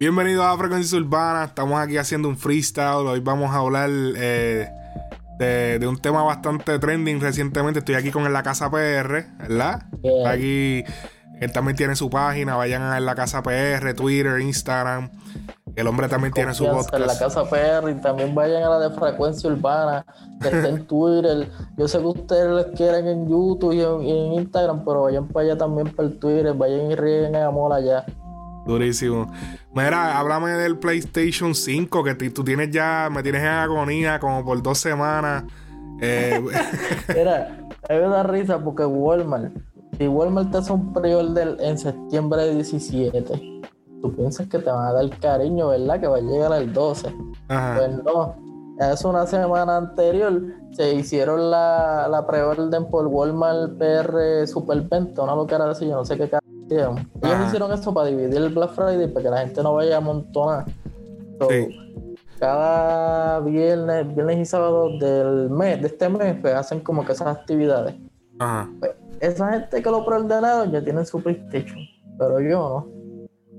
Bienvenidos a Frecuencia Urbana. Estamos aquí haciendo un freestyle. Hoy vamos a hablar eh, de, un tema bastante trending recientemente. Estoy aquí con En la Casa PR, ¿verdad? Aquí él también tiene su página. Vayan a En la Casa PR, Twitter, Instagram. El hombre también tiene su podcast. En la Casa PR y también vayan a la de Frecuencia Urbana, que está en Twitter. Yo sé que ustedes les quieren en YouTube y en, Instagram, pero vayan para allá también para el Twitter. Vayan y ríen en amor allá. Durísimo. Mira, háblame del PlayStation 5, que tú tienes ya, me tienes en agonía como por dos semanas. Eh, Mira, a mí me da risa porque Walmart, si Walmart te hace un pre-order en septiembre de 17, tú piensas que te van a dar cariño, ¿verdad? Que va a llegar el 12. Pues no. Es una semana anterior se hicieron la, la pre-orden por Walmart PR Superventa, una locura así, yo no sé qué ellos hicieron esto para dividir el Black Friday para que la gente no vaya a amontonar. Cada viernes, viernes y sábado del mes, de este mes, pues hacen como que esas actividades. Pues, esa gente que lo preordenaron ya tienen su PlayStation, pero yo no.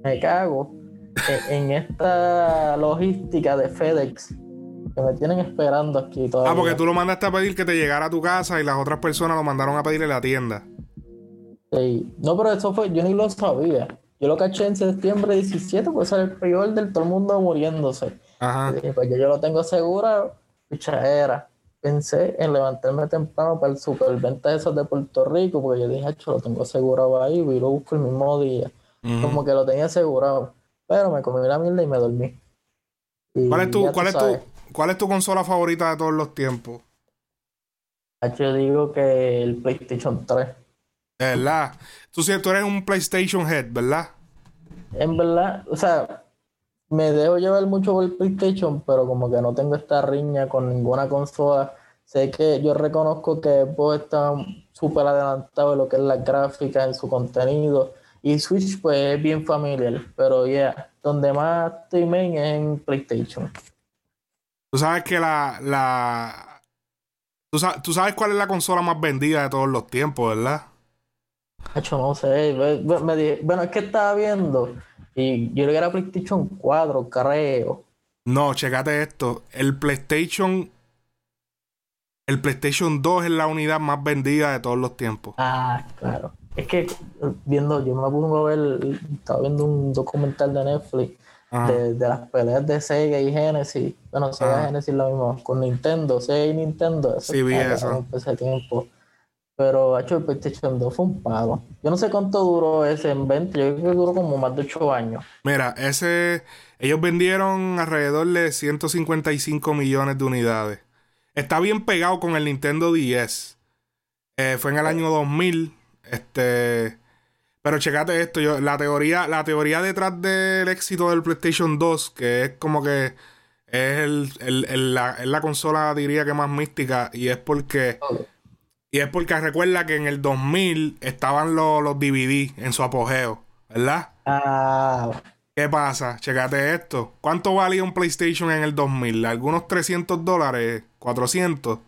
Me cago en, esta logística de FedEx que me tienen esperando aquí todavía. Ah, porque tú lo mandaste a pedir que te llegara a tu casa y las otras personas lo mandaron a pedir en la tienda. No, pero eso fue, yo ni lo sabía. Yo lo caché en septiembre 17, pues era el peor del todo el mundo muriéndose. Ajá. pues yo, lo tengo asegurado, era. Pensé en levantarme temprano para el superventa de esos de Puerto Rico, porque yo dije, lo tengo asegurado ahí, y lo busco el mismo día. Como que lo tenía asegurado. Pero me comí la mierda y me dormí. ¿Cuál, es tu, cuál, es tu, ¿Cuál es tu consola favorita de todos los tiempos? Yo digo que el PlayStation 3. De verdad. Tú, tú eres un PlayStation Head, ¿verdad? En verdad, o sea, me dejo llevar mucho por el PlayStation, pero como que no tengo esta riña con ninguna consola. Sé que yo reconozco que Xbox está súper adelantado en lo que es la gráfica, en su contenido. Y Switch, pues, es bien familiar. Pero ya, yeah, donde más estoy main es en PlayStation. Tú sabes que la. la... Tú, sabes, tú sabes cuál es la consola más vendida de todos los tiempos, ¿verdad? No sé. bueno, es que estaba viendo. Y yo creo que era PlayStation 4, creo. No, checate esto. El PlayStation. El PlayStation 2 es la unidad más vendida de todos los tiempos. Ah, claro. Es que viendo, yo me pongo a ver, estaba viendo un documental de Netflix de, las peleas de Sega y Genesis. Bueno, Sega y Genesis lo mismo, con Nintendo, Sega y Nintendo. sí, vi eso. Ese tiempo. Pero hecho el PlayStation 2 fue un pago. Yo no sé cuánto duró ese en venta. Yo creo que duró como más de 8 años. Mira, ese. Ellos vendieron alrededor de 155 millones de unidades. Está bien pegado con el Nintendo 10. Eh, fue en el año 2000. Este. Pero checate esto, yo, la teoría, la teoría detrás del éxito del PlayStation 2, que es como que es el, la, consola, diría que más mística, y es porque y es porque recuerda que en el 2000 estaban los, los DVD en su apogeo, ¿verdad? Ah. ¿Qué pasa? Checate esto. ¿Cuánto valía un PlayStation en el 2000? ¿Algunos 300 dólares? ¿400?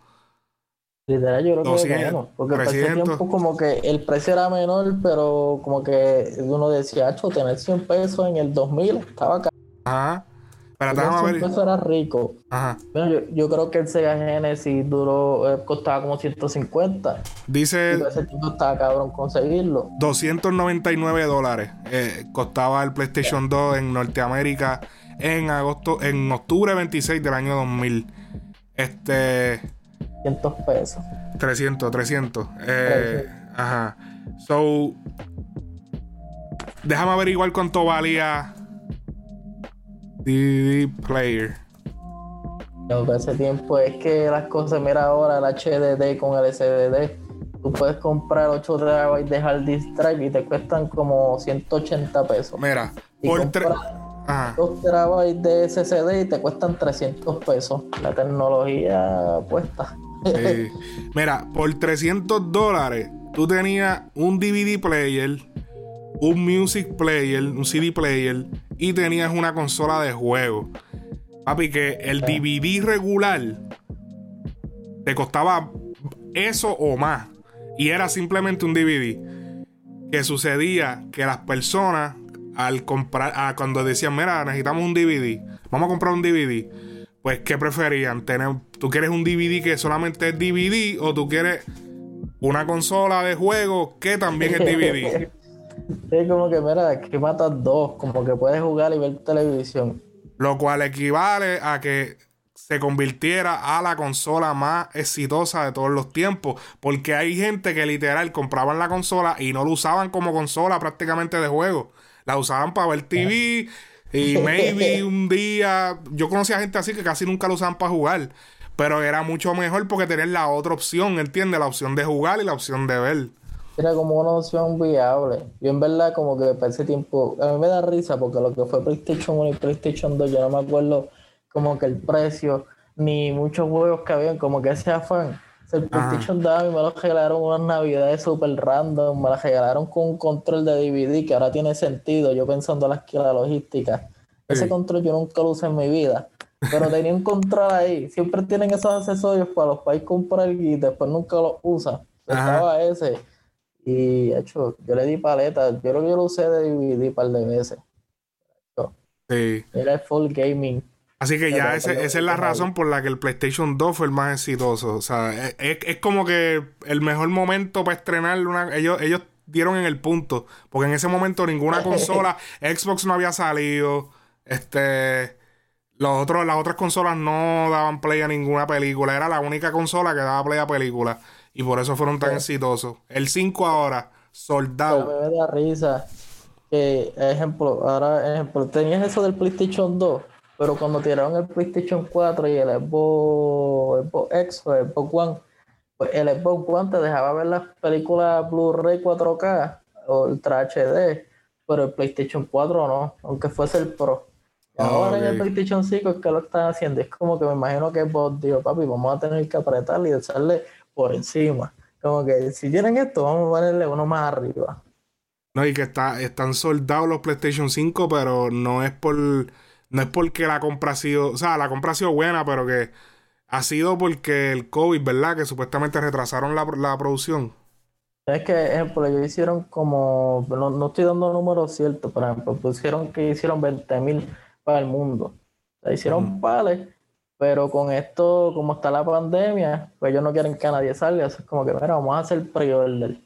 Literal, yo creo que menos. Porque 300. ese tiempo como que el precio era menor, pero como que uno decía, hecho, tener 100 pesos en el 2000 estaba caro. Ajá. Pero déjame ver. Eso era rico. Ajá. Bueno, yo, yo, creo que el Sega Genesis duró, eh, costaba como 150. Dice. Y ese tiempo estaba cabrón conseguirlo. 299 dólares eh, costaba el PlayStation 2 en Norteamérica en agosto, en octubre 26 del año 2000. Este. 300 pesos. 300, 300. Eh, ajá. So. Déjame averiguar cuánto valía DVD player. No, ese tiempo es que las cosas, mira ahora el HDD con el SDD, tú puedes comprar 8 TB de hard disk drive y te cuestan como 180 pesos. Mira, por 3 2 TB de SSD y te cuestan 300 pesos. La tecnología puesta. Mira, por 300 dólares tú tenías un DVD player, un music player, un CD player y tenías una consola de juego. Papi, que el DVD regular te costaba eso o más. Y era simplemente un DVD. Que sucedía que las personas al comprar, a cuando decían, mira, necesitamos un DVD, vamos a comprar un DVD. Pues, ¿qué preferían? Tener, ¿Tú quieres un DVD que solamente es DVD o tú quieres una consola de juego que también es DVD? Es como que, mira, que matas dos, como que puedes jugar y ver televisión. Lo cual equivale a que se convirtiera a la consola más exitosa de todos los tiempos. Porque hay gente que literal compraban la consola y no lo usaban como consola prácticamente de juego. La usaban para ver TV y maybe un día. Yo conocía gente así que casi nunca lo usaban para jugar. Pero era mucho mejor porque tenían la otra opción, ¿entiendes? La opción de jugar y la opción de ver. Era como una opción viable. Yo en verdad como que para ese tiempo, a mí me da risa porque lo que fue PlayStation 1 y PlayStation 2, yo no me acuerdo como que el precio, ni muchos juegos que habían, como que ese afán. El PlayStation 2 a mí me lo regalaron unas navidades super random, me la regalaron con un control de DVD que ahora tiene sentido, yo pensando la, la logística. Ese control yo nunca lo usé en mi vida, pero tenía un control ahí. Siempre tienen esos accesorios para los países comprar y después nunca los usan. Estaba ese. Y hecho, yo le di paleta. Yo creo que yo lo usé de DVD un par de veces. Sí. Era el full gaming. Así que ya esa es la razón por la que el PlayStation 2 fue el más exitoso. O sea, es, como que el mejor momento para estrenar una. Ellos, ellos dieron en el punto. Porque en ese momento ninguna consola, Xbox no había salido. Este. Los otros, las otras consolas no daban play a ninguna película. Era la única consola que daba play a películas. Y por eso fueron tan exitosos. El 5 ahora, soldado. me da risa. Que, ejemplo, ahora, ejemplo, tenías eso del PlayStation 2 pero cuando tiraron el PlayStation 4 y el Xbox, X o el Xbox One, pues el Xbox One te dejaba ver las películas Blu-ray 4K o Ultra HD, pero el PlayStation 4 no, aunque fuese el Pro. ahora en el PlayStation 5 es que lo están haciendo. Es como que me imagino que Xbox dijo, papi, vamos a tener que apretarle y echarle por encima. Como que si tienen esto, vamos a ponerle uno más arriba. No, y que está, están soldados los PlayStation 5, pero no es por no es porque la compra ha sido, o sea, la compra ha sido buena, pero que ha sido porque el COVID, ¿verdad? Que supuestamente retrasaron la, producción. Es que, ejemplo, ellos hicieron como, no, estoy dando números ciertos, por ejemplo, pusieron que hicieron 20 mil para el mundo. O sea, hicieron pales, pero con esto, como está la pandemia, pues ellos no quieren que nadie salga. es como que, mira, vamos a hacer pre-order.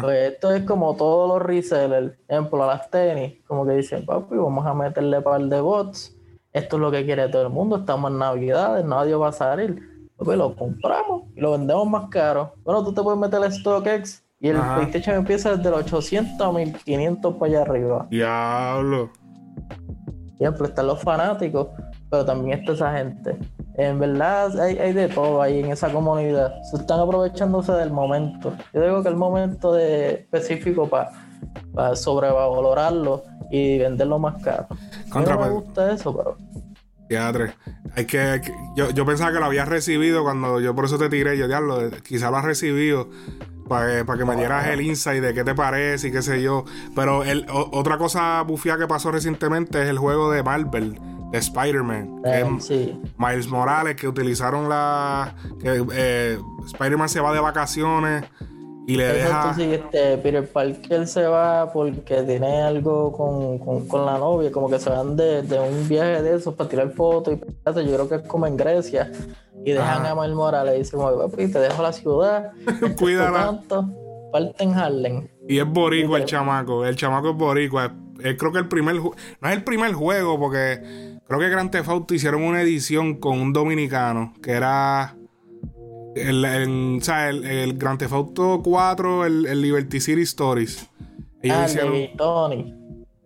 Pues esto es como todos los resellers, ejemplo, las tenis, como que dicen, papi, vamos a meterle par de bots. Esto es lo que quiere todo el mundo, estamos en Navidades, nadie va a salir. Pues lo compramos y lo vendemos más caro. Bueno, tú te puedes meter el StockX y el PlayStation empieza desde los 800 a 1500 para allá arriba. Diablo. Ejemplo, están los fanáticos, pero también está esa gente. En verdad hay, de todo ahí en esa comunidad. Se están aprovechándose del momento. Yo digo que el momento de específico para sobrevalorarlo y venderlo más caro. Contra, no me gusta eso, pero. Teatre. Hay que, yo, yo, pensaba que lo habías recibido cuando yo por eso te tiré. Yo, diablo, quizá lo has recibido para, para que me dieras el insight de qué te parece y qué sé yo. Pero el, otra cosa bufía que pasó recientemente es el juego de Marvel de Spider-Man. Eh, Miles Morales, que utilizaron la. que eh, Spider-Man se va de vacaciones y le deja. Sí, este, Peter Parker se va porque tiene algo con, con, la novia, como que se van de, de, un viaje de esos para tirar fotos y yo creo que es como en Grecia. Y dejan a Miles Morales y dicen, papi, te dejo la ciudad. Cuídala. Parte en Harlem. Y es boricua el chamaco. El chamaco es boricua. creo que el primer. No es el primer juego porque Creo que Grand Theft Auto hicieron una edición con un dominicano que era. El, o sea, el, el, Grand Theft Auto 4, el, Liberty City Stories. Ellos ah, hicieron, el de Tony.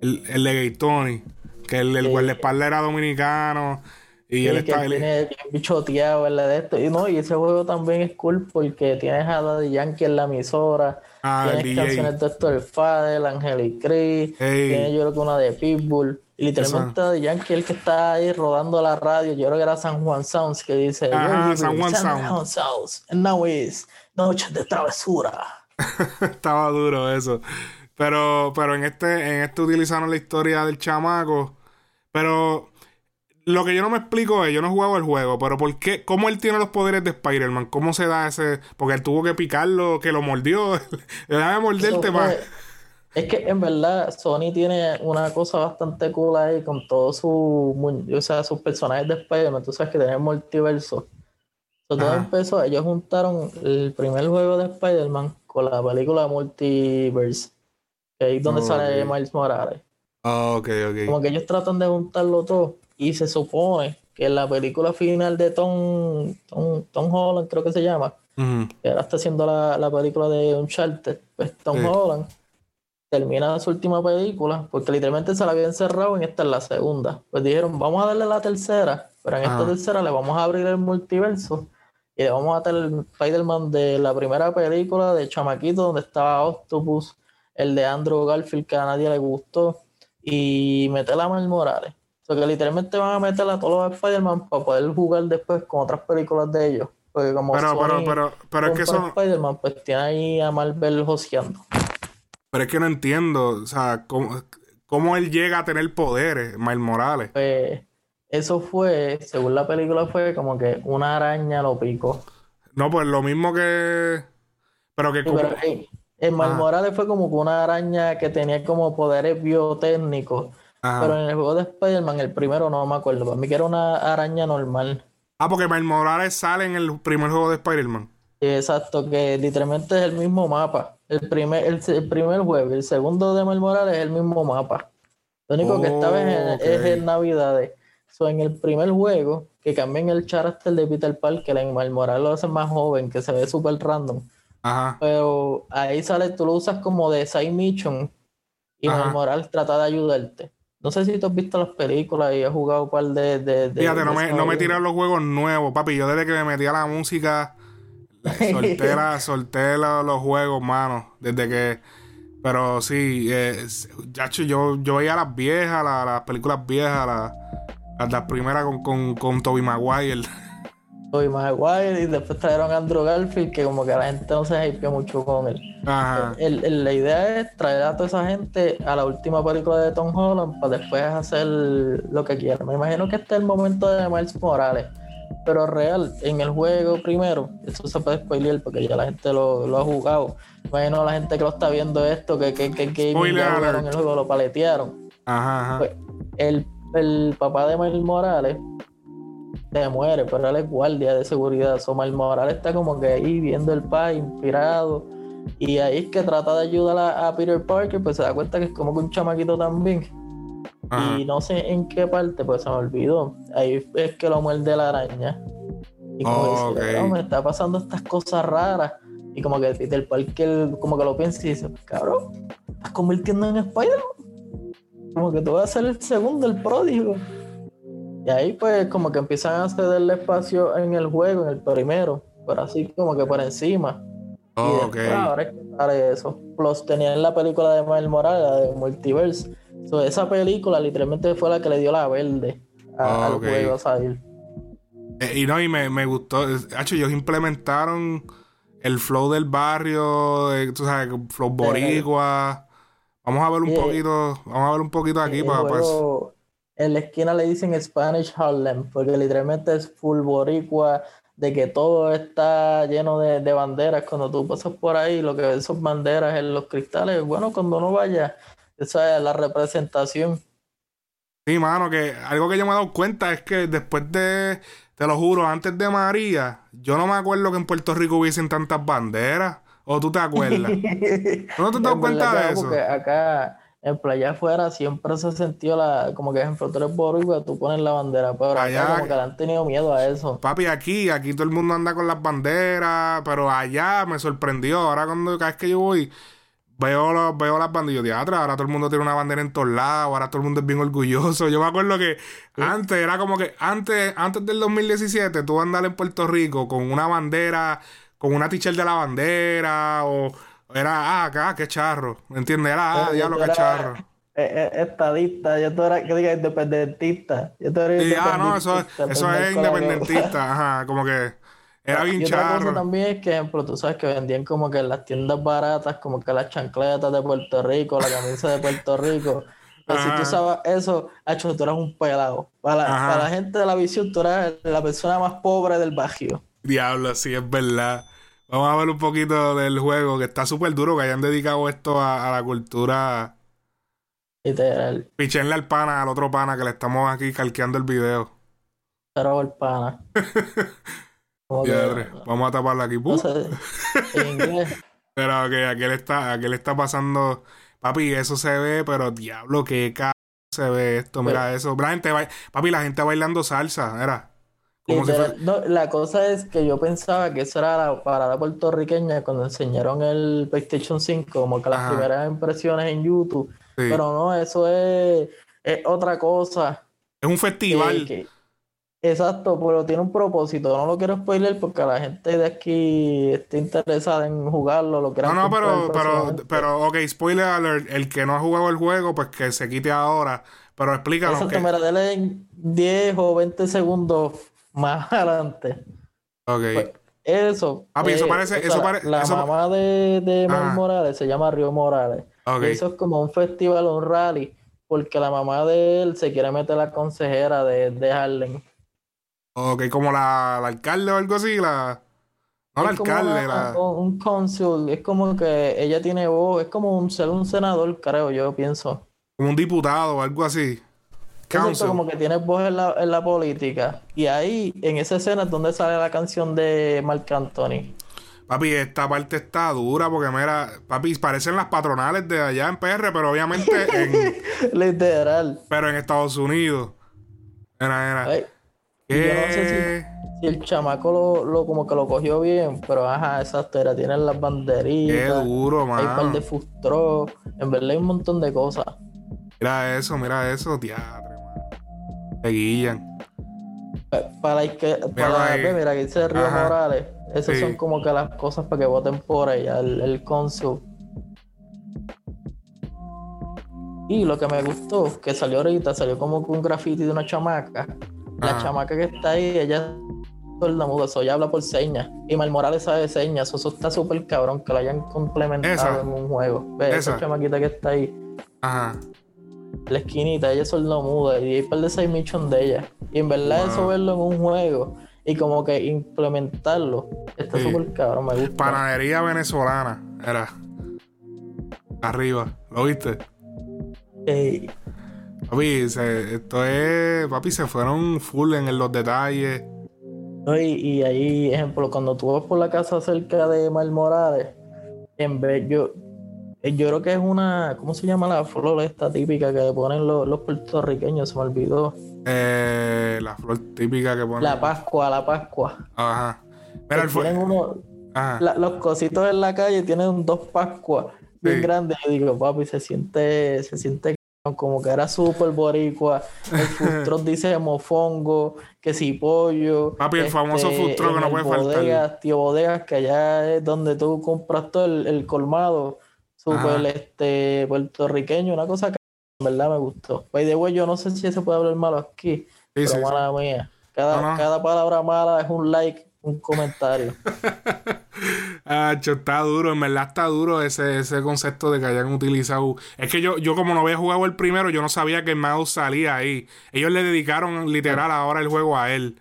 El, el de Tony. Que el, el guardaespaldas era dominicano. Y él está. Tiene bichoteado, ¿verdad? De esto. Y no, y ese juego también es cool porque tienes a Daddy Yankee en la emisora. Ah, tienes canciones de Héctor Fadel, Angelic Cree. Tienes yo creo que una de Pitbull. Y literalmente de Yankee, el que está ahí rodando la radio, yo creo que era San Juan Sounds, que dice: Ah, San Juan Sounds. Sounds. And now is Noche de Travesura. Estaba duro eso. Pero, pero en este, en este utilizaron la historia del chamaco. Pero lo que yo no me explico es, yo no he jugado el juego, pero ¿por qué? ¿Cómo él tiene los poderes de Spider-Man? ¿Cómo se da ese...? Porque él tuvo que picarlo, que lo mordió. Déjame morderte más. Es que en verdad Sony tiene una cosa bastante cool ahí con todos sus o sea, sus personajes de Spider-Man. Tú sabes que tienen multiverso. todo empezó, ellos juntaron el primer juego de Spider-Man con la película Multiverse, que ahí es donde sale Miles Morales. Ah, ok, ok. Como que ellos tratan de juntarlo todo y se supone que en la película final de Tom, Tom, Holland, creo que se llama, que ahora está haciendo la, la película de Uncharted, pues Tom Holland termina su última película, porque literalmente se la había encerrado en esta es la segunda. Pues dijeron, vamos a darle la tercera, pero en esta tercera le vamos a abrir el multiverso y le vamos a dar el Spider-Man de la primera película de Chamaquito, donde estaba Octopus, el de Andrew Garfield, que a nadie le gustó, y meter a Miles Morales. O sea, que literalmente van a meter a todos los Spider-Man para poder jugar después con otras películas de ellos. Porque como pero, pero, pero, pero es que son... Spider-Man, pues tiene ahí a Marvel joseando. Pero es que no entiendo, o sea, cómo, él llega a tener poderes, Miles Morales. Pues eso fue, según la película, fue como que una araña lo picó. No, pues lo mismo que. Pero que como. en Miles Morales fue como que una araña que tenía como poderes biotécnicos. Pero en el juego de Spider-Man, el primero no me acuerdo. Para mí que era una araña normal. Ah, porque Miles Morales sale en el primer juego de Spider-Man. Exacto, que literalmente es el mismo mapa. El primer, el, primer juego, el segundo de Miles Morales es el mismo mapa. Lo único que esta vez es, en Navidades. So, en el primer juego, que cambian el character de Peter Parker, en Miles Morales lo hacen más joven, que se ve súper random. Ajá. Pero ahí sale, tú lo usas como de side mission y Miles Morales trata de ayudarte. No sé si tú has visto las películas y has jugado un par de. de, Fíjate, no, me, no me tiran los juegos nuevos, papi. Yo desde que me metí a la música Soltera, soltera los juegos, mano. Desde que. Pero sí, eh, yo, yo veía las viejas, las, películas viejas, las, las, primeras con, con, con Toby Maguire. Toby Maguire y después trajeron a Andrew Garfield, que como que la gente no se hypeó mucho con él. Ajá. la idea es traer a toda esa gente a la última película de Tom Holland para después hacer lo que quieran. Me imagino que este es el momento de Miles Morales pero real, en el juego primero, eso se puede spoiler porque ya la gente lo, ha jugado. Bueno, la gente que lo está viendo esto, que, que, que, que en el juego lo paletearon. Ajá, pues, el, el, papá de Miles Morales se muere, pero él es guardia de seguridad. So, Miles Morales está como que ahí viendo el país, inspirado. Y ahí es que trata de ayudar a, a Peter Parker, pues se da cuenta que es como que un chamaquito también y no sé en qué parte, pues se me olvidó. Ahí es que lo muerde la araña. Y como dice, me está pasando estas cosas raras. Y como que el parque como que lo piensa y dice, cabrón, estás convirtiendo en spider Como que tú vas a ser el segundo, el pródigo. Y ahí pues como que empiezan a cederle espacio en el juego, en el primero. Pero así como que por encima. y después, ahora es que eso. Plus tenían la película de Miles Morales, de Multiverse esa película literalmente fue la que le dio la verde al juego a salir. Eh, y no, y me, me gustó. Hecho, ellos implementaron el flow del barrio, eh, tú sabes, flow boricua. Vamos a ver un poquito, vamos a ver un poquito aquí para pues. En la esquina le dicen Spanish Harlem, porque literalmente es full boricua, de que todo está lleno de, de banderas. Cuando tú pasas por ahí, lo que ves son banderas en los cristales. Bueno, cuando uno vaya, esa es la representación. Sí, mano, que algo que yo me he dado cuenta es que después de, te lo juro, antes de María, yo no me acuerdo que en Puerto Rico hubiesen tantas banderas. ¿O tú te acuerdas? ¿No te has dado cuenta de eso? Porque acá en playa afuera siempre se sintió la, como que ejemplo, tú eres boricua, tú pones la bandera, pero allá como que le han tenido miedo a eso. Papi, aquí, aquí todo el mundo anda con las banderas, pero allá me sorprendió. Ahora cuando cada vez que yo voy, veo, veo las banderas de atrás, ahora todo el mundo tiene una bandera en todos lados, ahora todo el mundo es bien orgulloso. Yo me acuerdo que antes era como que, antes, antes del 2017, tú andar en Puerto Rico con una bandera, con una t-shirt de la bandera, o era, ah, acá, qué charro, ¿me entiendes? Era, ah, diablo, qué charro. Eh, eh, estadista, yo tú eras, que diga independentista. Yo sí, ah, no, eso, eso es independentista, ajá, como que era bien y otra cosa también es que, ejemplo, tú sabes que vendían como que en las tiendas baratas, como que las chancletas de Puerto Rico, la camisa de Puerto Rico. Pero si tú sabes eso, hecho, tú eras un pelado. Para la, gente de la visión, tú eras la persona más pobre del barrio. Diablo, sí, es verdad. Vamos a ver un poquito del juego, que está súper duro que hayan dedicado esto a, a la cultura. Literal. Pichenle al pana, al otro pana que le estamos aquí calqueando el video. Pero el pana. Vamos a taparlo aquí. no ¡Pum! sé, en inglés. Pero que aquí le está, aquí le está pasando. Papi, eso se ve, pero diablo, qué caro se ve esto. Mira eso. La gente ba- Papi, la gente bailando salsa, era. Como si Literal, fuera. no, la cosa es que yo pensaba que eso era la parada puertorriqueña cuando enseñaron el PlayStation 5, como que las Ajá. primeras impresiones en YouTube. Sí. Pero no, eso es, es otra cosa. Es un que- festival. que- exacto, pero tiene un propósito. No lo quiero spoiler porque la gente de aquí está interesada en jugarlo, lo No, no, pero, pero, pero, ok, spoiler alert. El que no ha jugado el juego, pues que se quite ahora. Pero explícanos Exacto, que. mira, dale en 10 o 20 segundos más adelante. Ok. Pues, Eso. Papi, eso eh, parece- o sea, eso pare- La eso- mamá de, de Mar Ajá. Morales se llama Río Morales. Ok. Y eso es como un festival, un rally, porque la mamá de él se quiere meter la consejera de, de Harlem. Ok, como la, la alcalde o algo así, la. No la alcalde, una- la. un, cónsul, es como que ella tiene voz, es como un, ser un senador, creo yo, pienso. Como un diputado o algo así. Council. como que tiene voz en la, en la política. Y ahí, en esa escena es donde sale la canción de Marc Anthony. Papi, esta parte está dura porque, mira, papi, parecen las patronales de allá en PR, pero obviamente en, Literal. pero en Estados Unidos. Era, era. Ay, y yo no sé ¿Qué? si el chamaco lo, lo- como que lo cogió bien, pero ajá, exacto, era, tienen las Qué banderitas, duro, hay un par de trucks, en verdad hay un montón de cosas. Mira eso, mira eso, teatro, mano. Se guillan. Pa- Para que, Míralo para, mira, que dice Río Ajá. Morales, esas Sí. son como que las cosas para que voten por ella, el, el cónsul. Y lo que me gustó, que salió ahorita, salió como que un graffiti de una chamaca. La Ajá. chamaca que está ahí, ella es muda, eso ella habla por señas. Y Mal Morales sabe señas, eso está súper cabrón que lo hayan complementado Esa. en un juego. Ve, esa Esa. chamaquita que está ahí, Aja. la esquinita, ella es muda y hay par de seis de ella. Y en verdad Wow. eso verlo en un juego y como que implementarlo, está Sí. súper cabrón, me gusta. Panadería venezolana. Era. Arriba. ¿Lo viste? Ey, Papi, se- esto es. Papi, se fueron full en los detalles. no, y, y ahí, ejemplo, cuando tú vas por la casa cerca de Mal Morales, en vez, yo, eh, yo creo que es una, ¿cómo se llama la flor esta típica que le ponen los, los puertorriqueños? Se me olvidó. Eh, la flor típica que ponen. La Pascua, la Pascua. Ajá. Mira, el tienen uno, Ajá. la- los cositos en la calle tienen dos Pascuas bien Sí. grandes. Yo digo, papi, se siente, se siente como que era súper boricua. El food truck dice mofongo, que si pollo. Papi, el famoso food truck que no puede faltar. Tío Bodegas, que allá es donde tú compras todo el, el colmado. Súper este, puertorriqueño, una cosa que en verdad me gustó. By the way, yo no sé si se puede hablar malo aquí, Sí, pero sí, sí. mala mía. Cada, No, no. cada palabra mala es un like, un comentario. Ah, está duro, en verdad está duro ese, ese concepto de que hayan utilizado. Es que yo, yo como no había jugado el primero, yo no sabía que el mouse salía ahí. Ellos le dedicaron literal ahora el juego a él.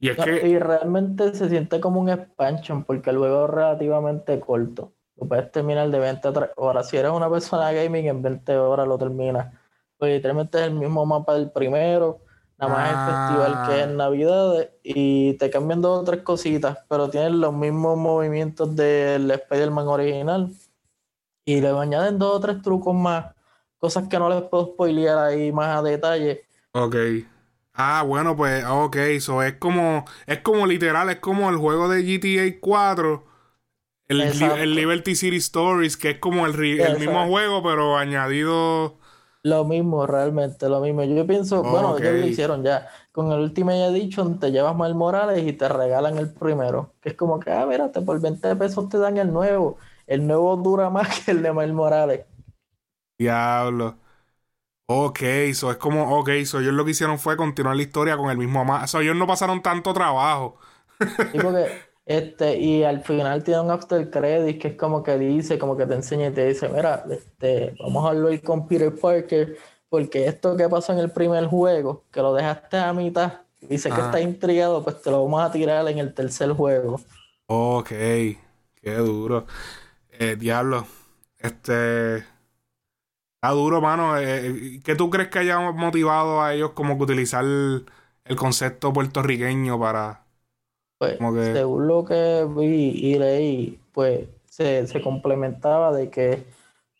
Y es No, que, Y realmente se siente como un expansion porque el juego es relativamente corto. Lo puedes terminar de 20 a 3 horas. Si eres una persona gaming, en 20 horas lo terminas. Pues literalmente es el mismo mapa del primero. Nada más Ah. el festival que es Navidad y te cambian dos o tres cositas, pero tienen los mismos movimientos del Spider-Man original. Y le añaden dos o tres trucos más, cosas que no les puedo spoilear ahí más a detalle. ok. Ah, bueno, pues, ok, eso es como, es como literal, es como el juego de GTA 4, el, el Liberty City Stories, que es como el, el mismo juego, pero añadido. Lo mismo, realmente, lo mismo. Yo pienso, bueno, ellos lo hicieron ya. Con el Ultimate Edition te llevas Mal Morales y te regalan el primero. Que es como que, ah, mírate, por 20 pesos te dan el nuevo. El nuevo dura más que el de Mal Morales. Diablo. Ok, eso es como, ok, so ellos lo que hicieron fue continuar la historia con el mismo ama. So ellos no pasaron tanto trabajo. Sí, porque, este, y al final tiene un after credit que es como que dice, como que te enseña y te dice, mira, este, vamos a hablar con Peter Parker, porque esto que pasó en el primer juego, que lo dejaste a mitad, dice que Ah. está intrigado, pues te lo vamos a tirar en el tercer juego. Ok. Qué duro. Eh, diablo. Este. Está duro, mano. Eh, ¿Qué tú crees que haya motivado a ellos como que utilizar el, concepto puertorriqueño para. Pues, según lo que vi y leí, pues se, se complementaba de que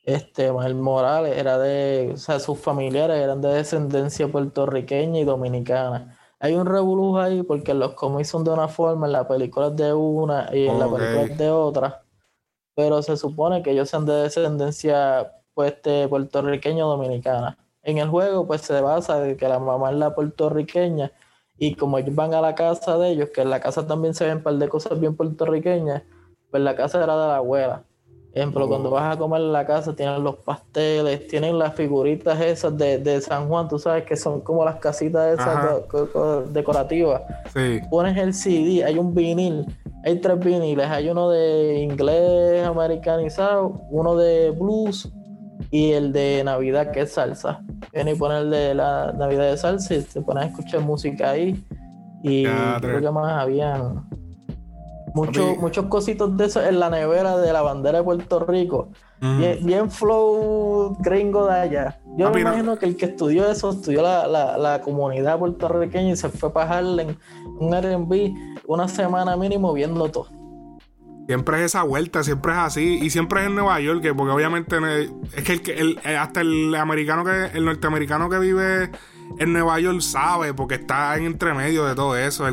este el Morales era de, o sea, sus familiares eran de descendencia puertorriqueña y dominicana. Hay un revolujo ahí porque los cómics son de una forma, en la película es de una y en la película es de otra. Pero se supone que ellos sean de descendencia pues, este, puertorriqueña o dominicana. En el juego, pues se basa de que la mamá es la puertorriqueña y como ellos van a la casa de ellos, que en la casa también se ven un par de cosas bien puertorriqueñas, pues la casa era de la abuela. Ejemplo, oh. cuando vas a comer en la casa tienen los pasteles, tienen las figuritas esas de, San Juan, tú sabes que son como las casitas esas decorativas. Pones el CD, hay un vinil, hay tres viniles, hay uno de inglés americanizado, uno de blues y el de Navidad que es salsa. Viene y pone el de la Navidad de salsa y te pones a escuchar música ahí. Y creo que más habían muchos cositos de eso en la nevera de la bandera de Puerto Rico. bien, flow gringo de allá. Yo me imagino que el que estudió eso estudió la, comunidad puertorriqueña y se fue para Harlem, un RB, una semana mínimo viendo todo. Siempre es esa vuelta, siempre es así. Y siempre es en Nueva York, porque obviamente es que el, eh, hasta el americano que, el norteamericano que vive en Nueva York sabe, porque está en entre medio de todo eso.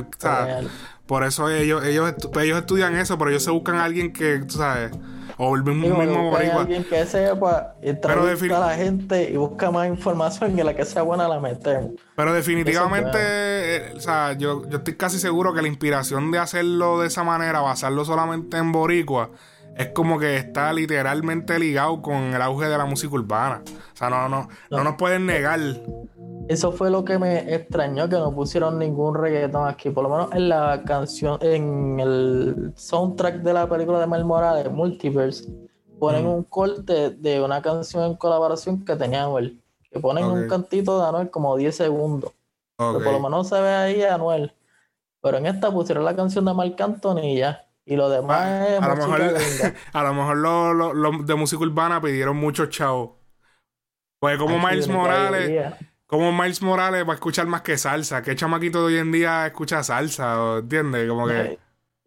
Por eso ellos, ellos, ellos estudian eso, pero ellos se buscan a alguien que, tú sabes, o el mismo, mismo Alguien que sepa y a la gente y busca más información la que sea buena la metemos. Pero definitivamente, eh, o sea, yo, yo estoy casi seguro que la inspiración de hacerlo de esa manera, basarlo solamente en boricua, es como que está literalmente ligado con el auge de la música urbana. O sea, no, no, no nos pueden negar eso fue lo que me extrañó, que no pusieron ningún reggaetón aquí. Por lo menos en la canción, en el soundtrack de la película de Mel Morales, Multiverse, ponen un corte de una canción en colaboración que tenía Anuel. Que ponen un cantito de Anuel como 10 segundos. por lo menos se ve ahí a Anuel. Pero en esta pusieron la canción de Marc Anthony y ya. Y lo demás ah, es a, lo mejor, a lo mejor los de música urbana pidieron mucho chao. Pues como Miles Morales como Miles Morales va a escuchar más que salsa. ¿Qué chamaquito de hoy en día escucha salsa? ¿Entiendes? Como que.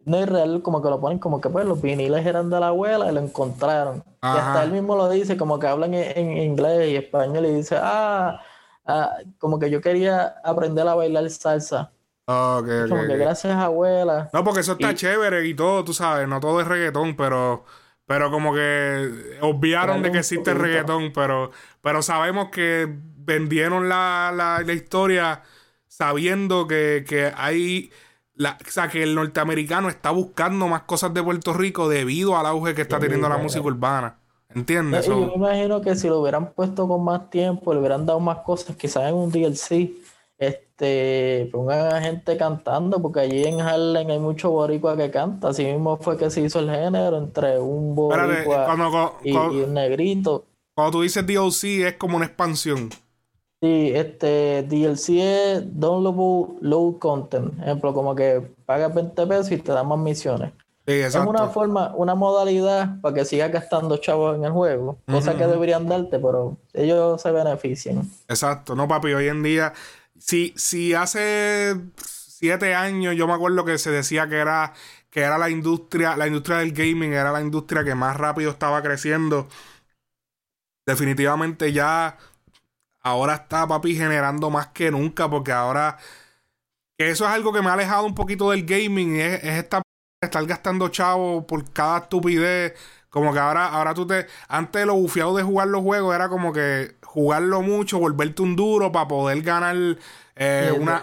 No es real, como que lo ponen como que pues los viniles eran de la abuela y lo encontraron. Y hasta él mismo lo dice, como que hablan en, inglés y español y dice, ah, ah, como que yo quería aprender a bailar salsa. Okay, como que gracias abuela. No, porque eso está chévere y todo, tú sabes, no todo es reggaetón, pero pero como que obviaron de que existe el reggaetón, pero, pero sabemos que vendieron la, la, historia sabiendo que, que hay... La, o sea, que el norteamericano está buscando más cosas de Puerto Rico debido al auge que está teniendo la música urbana. ¿Entiendes? Yo me imagino que si lo hubieran puesto con más tiempo, le hubieran dado más cosas, quizás en un DLC, este, pongan a gente cantando, porque allí en Harlem hay mucho boricua que canta. Así mismo fue que se hizo el género entre un boricua y, un negrito. Cuando tú dices DLC es como una expansión. Sí, este DLC es Downloadable Low Content. Ejemplo, como que pagas 20 pesos y te dan más misiones. es una forma, una modalidad para que sigas gastando chavos en el juego. Cosa que deberían darte, pero ellos se benefician. Exacto, no papi, hoy en día si, si hace siete años yo me acuerdo que se decía que era, que era la industria, la industria del gaming era la industria que más rápido estaba creciendo. Definitivamente ya ahora está papi generando más que nunca porque ahora que eso es algo que me ha alejado un poquito del gaming es, es esta estar gastando chavo por cada estupidez como que ahora ahora tú te antes lo bufiado de jugar los juegos era como que jugarlo mucho, volverte un duro para poder ganar eh, una,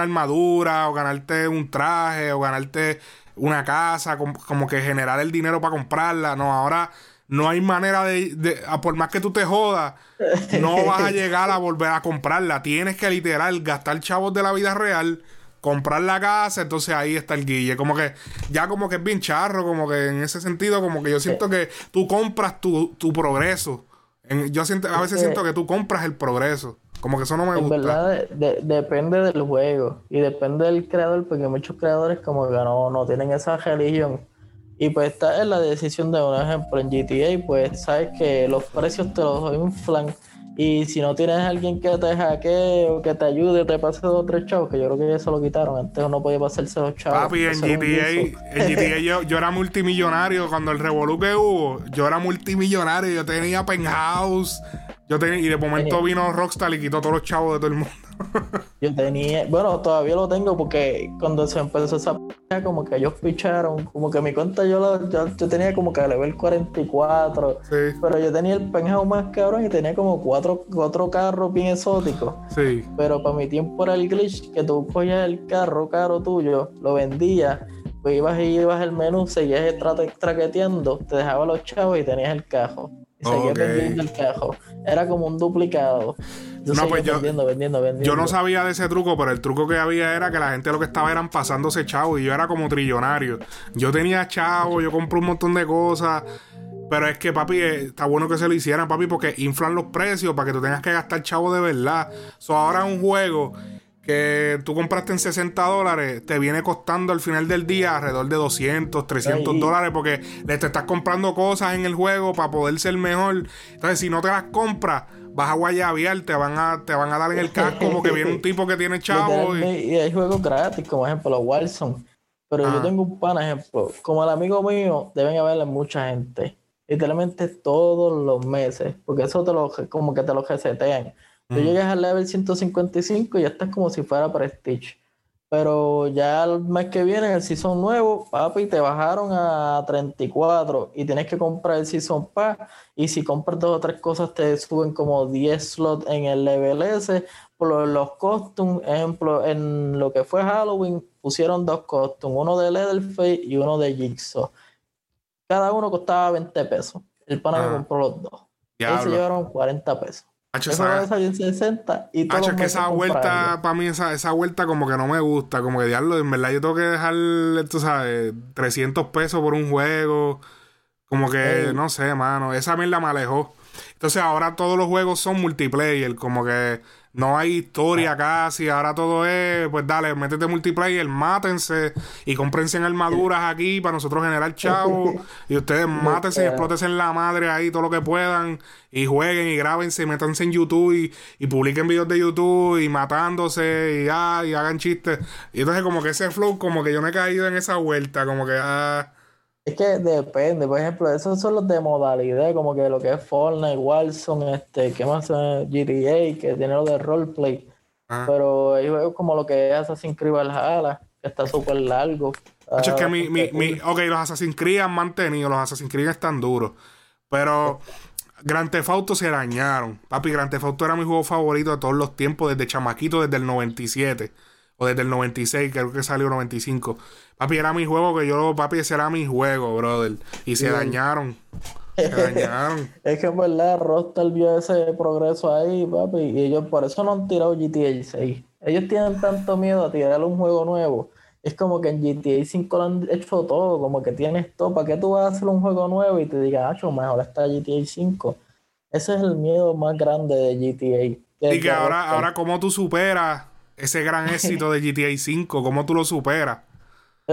armadura o ganarte un traje o ganarte una casa, como, que generar el dinero para comprarla. No, ahora no hay manera de, por más que tú te jodas, no vas a llegar a volver a comprarla. Tienes que literal gastar chavos de la vida real, comprar la casa, entonces ahí está el guille. Como que ya como que es bien charro, como que en ese sentido, como que yo siento que tú compras tu, tu progreso yo siento, a veces siento que tú compras el progreso. Como que eso no me gusta. En verdad depende del juego y depende del creador, porque muchos creadores como que no, no tienen esa religión Y pues esta es la decisión de un ejemplo. En GTA, pues sabes que los precios te los inflan. Y si no tienes alguien que te hackee o que te ayude, te pase dos o tres chavos, que yo creo que eso lo quitaron. Antes uno podía pasarse dos chavos. Papi, en GTA, en GTA yo, yo, era multimillonario. Cuando el Revolu que hubo, yo era multimillonario. Yo tenía penthouse. Yo tenía, y de momento vino Rockstar y quitó todos los chavos de todo el mundo. Yo tenía, bueno, todavía lo tengo porque cuando se empezó esa p como que ellos ficharon, como que mi cuenta yo, lo, yo, tenía como que level 44, sí. pero yo tenía el penjado más cabrón y tenía como cuatro, cuatro carros bien exóticos. Sí. Pero para mi tiempo era el glitch que tú cogías el carro caro tuyo, lo vendías, pues ibas y ibas al menú, seguías traqueteando, te dejaba los chavos y tenías el cajo. Y seguías vendiendo el cajo. Era como un duplicado. Yo no, pues yo, yo no sabía de ese truco, pero el truco que había era que la gente lo que estaba eran pasándose chavo y yo era como trillonario. Yo tenía chavo, yo compré un montón de cosas. Pero es que, papi, eh, está bueno que se lo hicieran, papi, porque inflan los precios para que tú tengas que gastar chavo de verdad. So, ahora un juego que tú compraste en 60 dólares, te viene costando al final del día alrededor de 200, 300 dólares, porque le te estás comprando cosas en el juego para poder ser mejor. Entonces, si no te las compras, vas a guayabiar, te van a, te van a dar en el casco como que viene un tipo que tiene chavo. Y... hay juegos gratis, como ejemplo los Warzone. Pero yo ah. tengo un pan ejemplo. Como el amigo mío, deben haberle mucha gente. Literalmente todos los meses. Porque eso te lo, como que te lo resetean. Tú llegas al level 155 y ya estás como si fuera Prestige. Pero ya el mes que viene, en el season nuevo, papi, te bajaron a 34 y tienes que comprar el season pass. Y si compras dos o tres cosas, te suben como 10 slots en el level S. Por los costumes, ejemplo, en lo que fue Halloween, pusieron dos costumes, uno de Leatherface y uno de Jigsaw. Cada uno costaba 20 pesos. El pana me compró los dos. Y se llevaron 40 pesos. Hacho, esa, 60 y es que esa vuelta, para mí, esa, esa vuelta como que no me gusta. Como que diablo, en verdad yo tengo que dejar, tú sabes, 300 pesos por un juego. Como que, no sé, mano. Esa mierda me alejó. Entonces ahora todos los juegos son multiplayer. Como que no hay historia casi, ahora todo es, pues dale, métete multiplayer, mátense y comprense en armaduras aquí para nosotros generar chavos. y ustedes mátense y explótense en la madre ahí todo lo que puedan. Y jueguen y grábense y métanse en YouTube y, y publiquen videos de YouTube y matándose y, ah, y hagan chistes. Y entonces como que ese flow, como que yo me he caído en esa vuelta, como que ah es que depende, por ejemplo, esos son los de modalidad, como que lo que es Fortnite, Warzone, este, ¿qué más? GTA, que tiene lo de roleplay. Ah. Pero hay juegos como lo que es Assassin's Creed Valhalla, que está súper largo. es que mi, mi, mi, ok, los Assassin's Creed han mantenido, los Assassin's Creed están duros. Pero Grand Theft Auto se dañaron. Papi, Grand Theft Auto era mi juego favorito de todos los tiempos, desde chamaquito, desde el 97. O desde el 96, creo que salió 95. Papi, era mi juego que yo, papi, ese era mi juego, brother. Y se dañaron. Se dañaron. es que en verdad Rostal vio ese progreso ahí, papi. Y ellos por eso no han tirado GTA 6. Ellos tienen tanto miedo a tirarle un juego nuevo. Es como que en GTA 5 lo han hecho todo, como que tienes todo. ¿Para qué tú vas a hacer un juego nuevo y te digas, ah, mejor está GTA 5? Ese es el miedo más grande de GTA. y que ahora, ahora, ¿cómo tú superas ese gran éxito de GTA V, ¿cómo tú lo superas?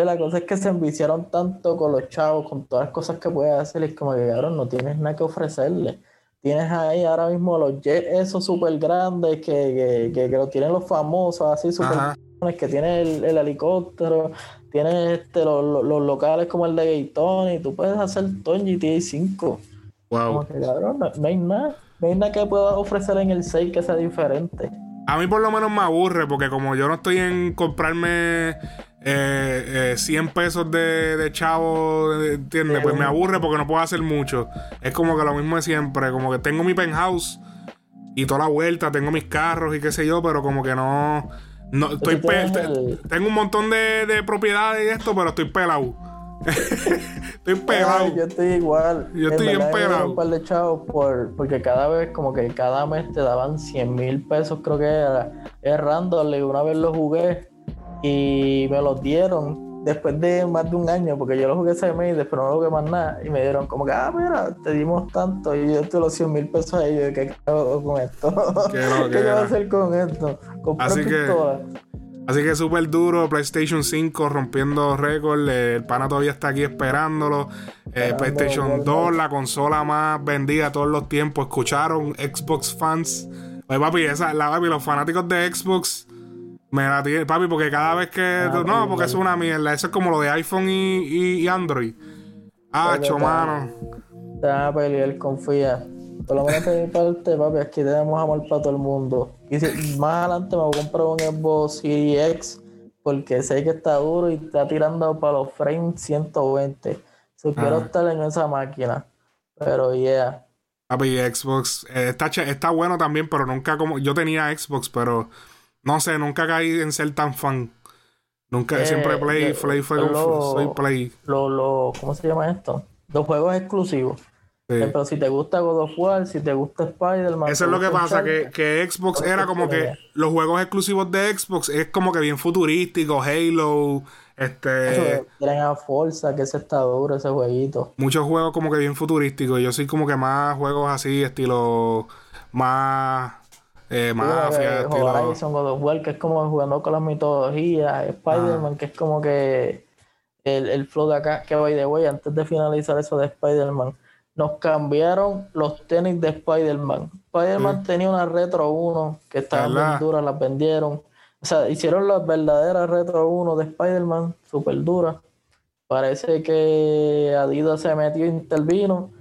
La cosa es que se enviciaron tanto con los chavos, con todas las cosas que puedes hacer, y como que ahora no tienes nada que ofrecerle. Tienes ahí ahora mismo los jets esos súper grandes que, que, que, lo tienen los famosos, así súper que tiene el, helicóptero, tienes este, los, locales como el de Gayton, y tú puedes hacer todo en GTA V. Wow. que, cabrón, no, hay nada, no hay nada que puedas ofrecer en el 6 que sea diferente. A mí por lo menos me aburre porque como yo no estoy en comprarme eh, 100 eh, pesos de, de chavo, ¿entiendes? Pues me aburre porque no puedo hacer mucho. Es como que lo mismo de siempre, como que tengo mi penthouse y toda la vuelta, tengo mis carros y qué sé yo, pero como que no... no estoy Tengo un montón de, de propiedades y esto, pero estoy pelado. estoy pelado. yo estoy igual. Yo estoy bien pelado. un par de chavos por, porque cada vez, como que cada mes te daban 100 mil pesos, creo que era. Es random, y una vez lo jugué y me los dieron después de más de un año, porque yo lo jugué ese mes y después no lo jugué más nada. Y me dieron como que, ah, mira, te dimos tanto. Y yo te los 100 mil pesos a ellos. ¿Qué hago con esto? ¿Qué, yo voy a hacer con esto? Así que, Así que súper duro, PlayStation 5 rompiendo récord, el pana todavía está aquí esperándolo. Eh, PlayStation 2, la consola más vendida todos los tiempos. Escucharon Xbox fans. Oye, papi, esa, la, papi, los fanáticos de Xbox me la tienen, papi, porque cada vez que. Ah, no, porque es una mierda. Eso es como lo de iPhone y, y, y Android. Ah, mano. Te van a pelear, confía. Por lo menos de mi parte, papi, aquí tenemos amor para todo el mundo. Y si, más adelante me voy a comprar un Xbox Series X porque sé que está duro y está tirando para los frames 120. So, quiero estar en esa máquina. Pero yeah. Papi, Xbox eh, está, está bueno también, pero nunca como. Yo tenía Xbox, pero no sé, nunca caí en ser tan fan. Nunca, Eh, siempre Play, eh, Play fue lo- soy Play. Lo, lo, ¿Cómo se llama esto? Los juegos exclusivos. Sí. Pero si te gusta God of War, si te gusta Spider-Man. Eso es lo que pasa, que, que Xbox era como que- los juegos exclusivos de Xbox es como que bien futurístico, Halo, este, Tienen a Forza, que ese está duro, ese jueguito. muchos juegos como que bien futurísticos. Yo soy como que más juegos así, estilo más eh, mafia. Horizon, God of War, que es como jugando con las mitologías. Spider-Man, Ah. que es como que el, el flow de acá, que by the way, antes de finalizar eso de Spider-Man, nos cambiaron los tenis de Spider-Man. Spider-Man tenía una Retro 1 que estaban ¿Verdad? bien duras, las vendieron. O sea, hicieron las verdaderas Retro 1 de Spider-Man, súper duras. Parece que Adidas se metió e intervino.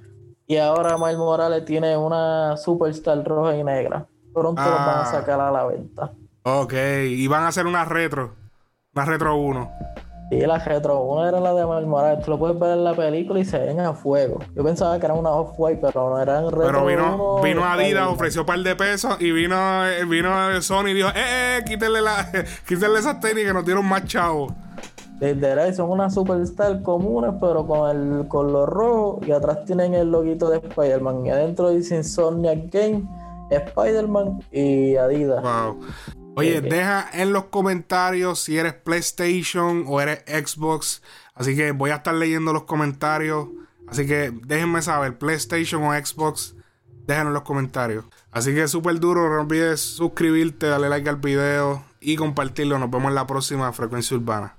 Y ahora Miles Morales tiene una Superstar roja y negra. Pronto los van a Ah. sacar a la venta. Ok, y van a hacer una retro, una retro 1. Y la Retro 1 era la de Miles Morales. Tú lo puedes ver en la película y se ven a fuego. Yo pensaba que era una Off-White, pero no eran Retro Pero vino, 1 vino Adidas, ofreció un par de pesos y vino, eh, vino Sony y dijo, eh, eh, quítenle, la, quítenle esas tenis que nos dieron más chavos. Literal, son unas Superstar comunes, pero con el color rojo. Y atrás tienen el loguito de Spider-Man. Y adentro dicen Insomniac Game, Spider-Man y Adidas. Wow. Oye, Ok. deja en los comentarios si eres PlayStation o eres Xbox. Así que voy a estar leyendo los comentarios. Así que déjenme saber, PlayStation o Xbox. Déjenlo en los comentarios. Así que súper duro. No olvides suscribirte, darle like al video y compartirlo. Nos vemos en la próxima Frecuencia Urbana.